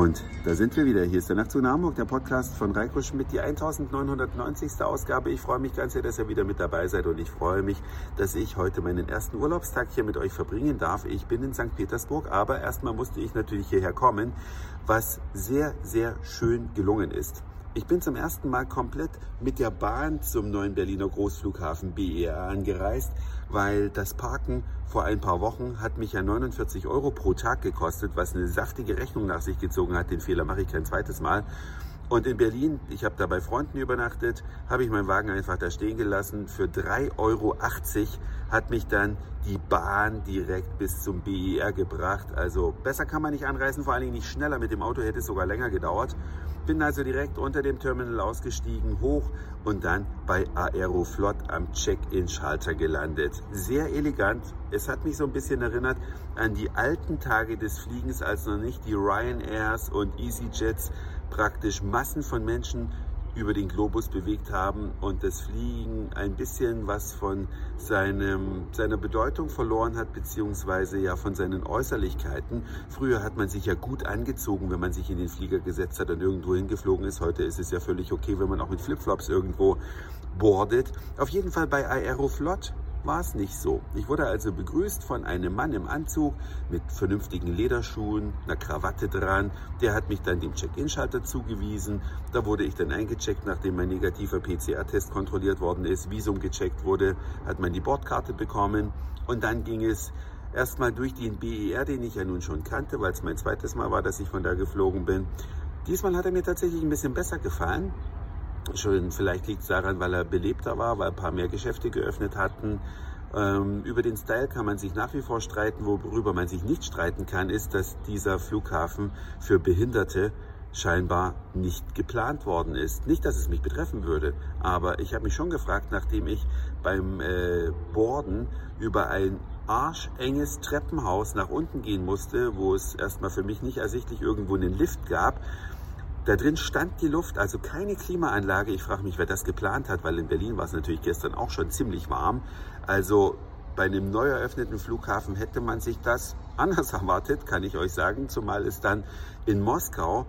Und da sind wir wieder. Hier ist der Nachtzug nach Hamburg, der Podcast von Reiko Schmidt, die 1990. Ausgabe. Ich freue mich ganz sehr, dass ihr wieder mit dabei seid und ich freue mich, dass ich heute meinen ersten Urlaubstag hier mit euch verbringen darf. Ich bin in St. Petersburg, aber erstmal musste ich natürlich hierher kommen, was sehr, sehr schön gelungen ist. Ich bin zum ersten Mal komplett mit der Bahn zum neuen Berliner Großflughafen BER angereist, weil das Parken vor ein paar Wochen hat mich ja 49 Euro pro Tag gekostet, was eine saftige Rechnung nach sich gezogen hat. Den Fehler mache ich kein zweites Mal. Und in Berlin, ich habe da bei Freunden übernachtet, habe ich meinen Wagen einfach da stehen gelassen. Für 3,80 Euro hat mich dann die Bahn direkt bis zum BER gebracht. Also besser kann man nicht anreisen, vor allen Dingen nicht schneller. Mit dem Auto hätte es sogar länger gedauert. Bin also direkt unter dem Terminal ausgestiegen, hoch und dann bei Aeroflot am Check-in-Schalter gelandet. Sehr elegant. Es hat mich so ein bisschen erinnert an die alten Tage des Fliegens, als noch nicht die Ryanairs und EasyJets praktisch Massen von Menschen über den Globus bewegt haben und das Fliegen ein bisschen was von seinem, seiner Bedeutung verloren hat, beziehungsweise ja von seinen Äußerlichkeiten. Früher hat man sich ja gut angezogen, wenn man sich in den Flieger gesetzt hat und irgendwo hingeflogen ist. Heute ist es ja völlig okay, wenn man auch mit Flipflops irgendwo boardet. Auf jeden Fall bei Aeroflot war es nicht so. Ich wurde also begrüßt von einem Mann im Anzug mit vernünftigen Lederschuhen, einer Krawatte dran. Der hat mich dann dem Check-in-Schalter zugewiesen. Da wurde ich dann eingecheckt, nachdem mein negativer PCR-Test kontrolliert worden ist, Visum gecheckt wurde, hat man die Bordkarte bekommen und dann ging es erstmal durch den BER, den ich ja nun schon kannte, weil es mein zweites Mal war, dass ich von da geflogen bin. Diesmal hat er mir tatsächlich ein bisschen besser gefallen. Schon, vielleicht liegt es daran, weil er belebter war, weil ein paar mehr Geschäfte geöffnet hatten. Ähm, über den Style kann man sich nach wie vor streiten. Worüber man sich nicht streiten kann, ist, dass dieser Flughafen für Behinderte scheinbar nicht geplant worden ist. Nicht, dass es mich betreffen würde, aber ich habe mich schon gefragt, nachdem ich beim äh, Borden über ein arschenges Treppenhaus nach unten gehen musste, wo es erstmal für mich nicht ersichtlich irgendwo einen Lift gab, da drin stand die Luft, also keine Klimaanlage. Ich frage mich, wer das geplant hat, weil in Berlin war es natürlich gestern auch schon ziemlich warm. Also bei einem neu eröffneten Flughafen hätte man sich das anders erwartet, kann ich euch sagen. Zumal es dann in Moskau,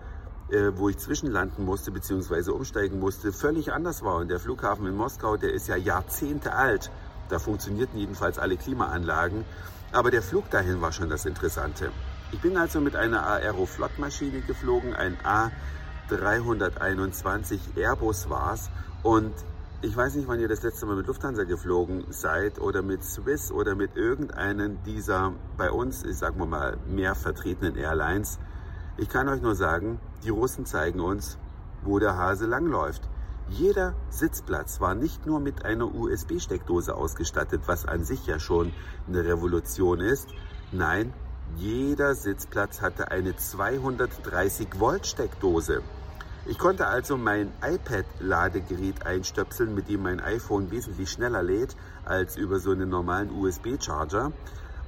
äh, wo ich zwischenlanden musste bzw. umsteigen musste, völlig anders war. Und der Flughafen in Moskau, der ist ja Jahrzehnte alt. Da funktionierten jedenfalls alle Klimaanlagen. Aber der Flug dahin war schon das Interessante. Ich bin also mit einer Aeroflot-Maschine geflogen, ein A 321 Airbus war es. Und ich weiß nicht, wann ihr das letzte Mal mit Lufthansa geflogen seid oder mit Swiss oder mit irgendeinen dieser bei uns, ich sag mal, mehr vertretenen Airlines. Ich kann euch nur sagen, die Russen zeigen uns, wo der Hase langläuft. Jeder Sitzplatz war nicht nur mit einer USB-Steckdose ausgestattet, was an sich ja schon eine Revolution ist. Nein, jeder Sitzplatz hatte eine 230 Volt Steckdose. Ich konnte also mein iPad-Ladegerät einstöpseln, mit dem mein iPhone wesentlich schneller lädt als über so einen normalen USB-Charger.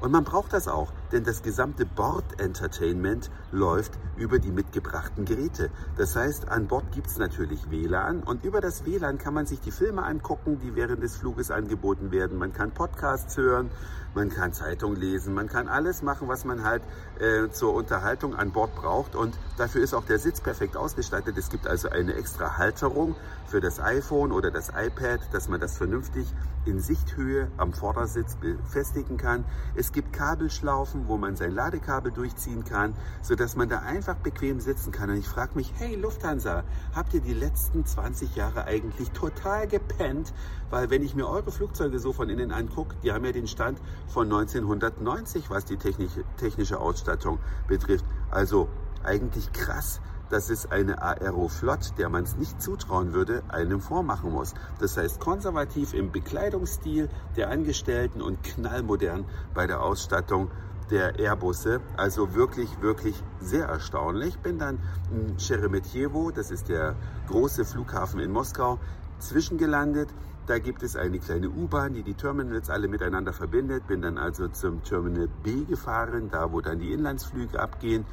Und man braucht das auch, denn das gesamte Bord-Entertainment läuft über die mitgebrachten Geräte. Das heißt, an Bord gibt es natürlich WLAN und über das WLAN kann man sich die Filme angucken, die während des Fluges angeboten werden. Man kann Podcasts hören, man kann Zeitung lesen, man kann alles machen, was man halt äh, zur Unterhaltung an Bord braucht. Und dafür ist auch der Sitz perfekt ausgestattet. Es gibt also eine extra Halterung für das iPhone oder das iPad, dass man das vernünftig in Sichthöhe am Vordersitz befestigen kann. Es gibt Kabelschlaufen, wo man sein Ladekabel durchziehen kann, sodass man da einfach bequem sitzen kann. Und ich frage mich, hey Lufthansa, habt ihr die letzten 20 Jahre eigentlich total gepennt? Weil wenn ich mir eure Flugzeuge so von innen angucke, die haben ja den Stand von 1990, was die technische, technische Ausstattung betrifft. Also eigentlich krass, dass es eine Aeroflot, der man es nicht zutrauen würde, einem vormachen muss. Das heißt konservativ im Bekleidungsstil der Angestellten und knallmodern bei der Ausstattung der Airbusse. Also wirklich, wirklich sehr erstaunlich. Bin dann in Sheremetyevo, das ist der große Flughafen in Moskau, zwischengelandet. Da gibt es eine kleine U-Bahn, die die Terminals alle miteinander verbindet. Bin dann also zum Terminal B gefahren, da wo dann die Inlandsflüge abgehen.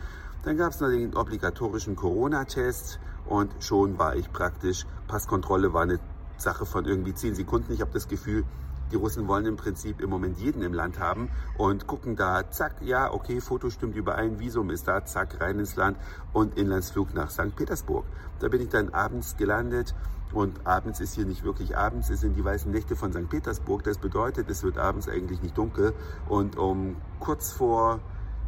Dann gab es noch den obligatorischen Corona-Test und schon war ich praktisch. Passkontrolle war eine Sache von irgendwie 10 Sekunden. Ich habe das Gefühl, Die Russen wollen im Prinzip im Moment jeden im Land haben und gucken da, zack, ja, okay, Foto stimmt überein, Visum ist da, zack, rein ins Land und Inlandsflug nach St. Petersburg. Da bin ich dann abends gelandet und abends ist hier nicht wirklich abends, es sind die weißen Nächte von St. Petersburg. Das bedeutet, es wird abends eigentlich nicht dunkel und um kurz vor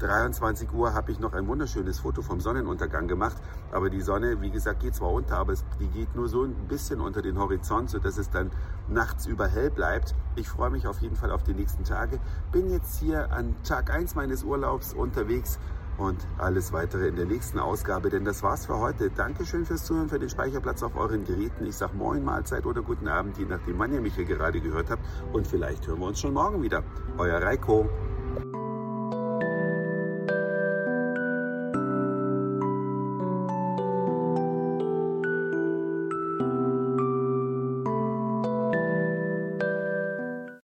23 Uhr habe ich noch ein wunderschönes Foto vom Sonnenuntergang gemacht. Aber die Sonne, wie gesagt, geht zwar unter, aber es, die geht nur so ein bisschen unter den Horizont, sodass es dann nachts über hell bleibt. Ich freue mich auf jeden Fall auf die nächsten Tage. Bin jetzt hier an Tag 1 meines Urlaubs unterwegs und alles weitere in der nächsten Ausgabe. Denn das war's für heute. Dankeschön fürs Zuhören, für den Speicherplatz auf euren Geräten. Ich sage Moin, Mahlzeit oder guten Abend, je nachdem, wann ihr mich hier gerade gehört habt. Und vielleicht hören wir uns schon morgen wieder. Euer Reiko.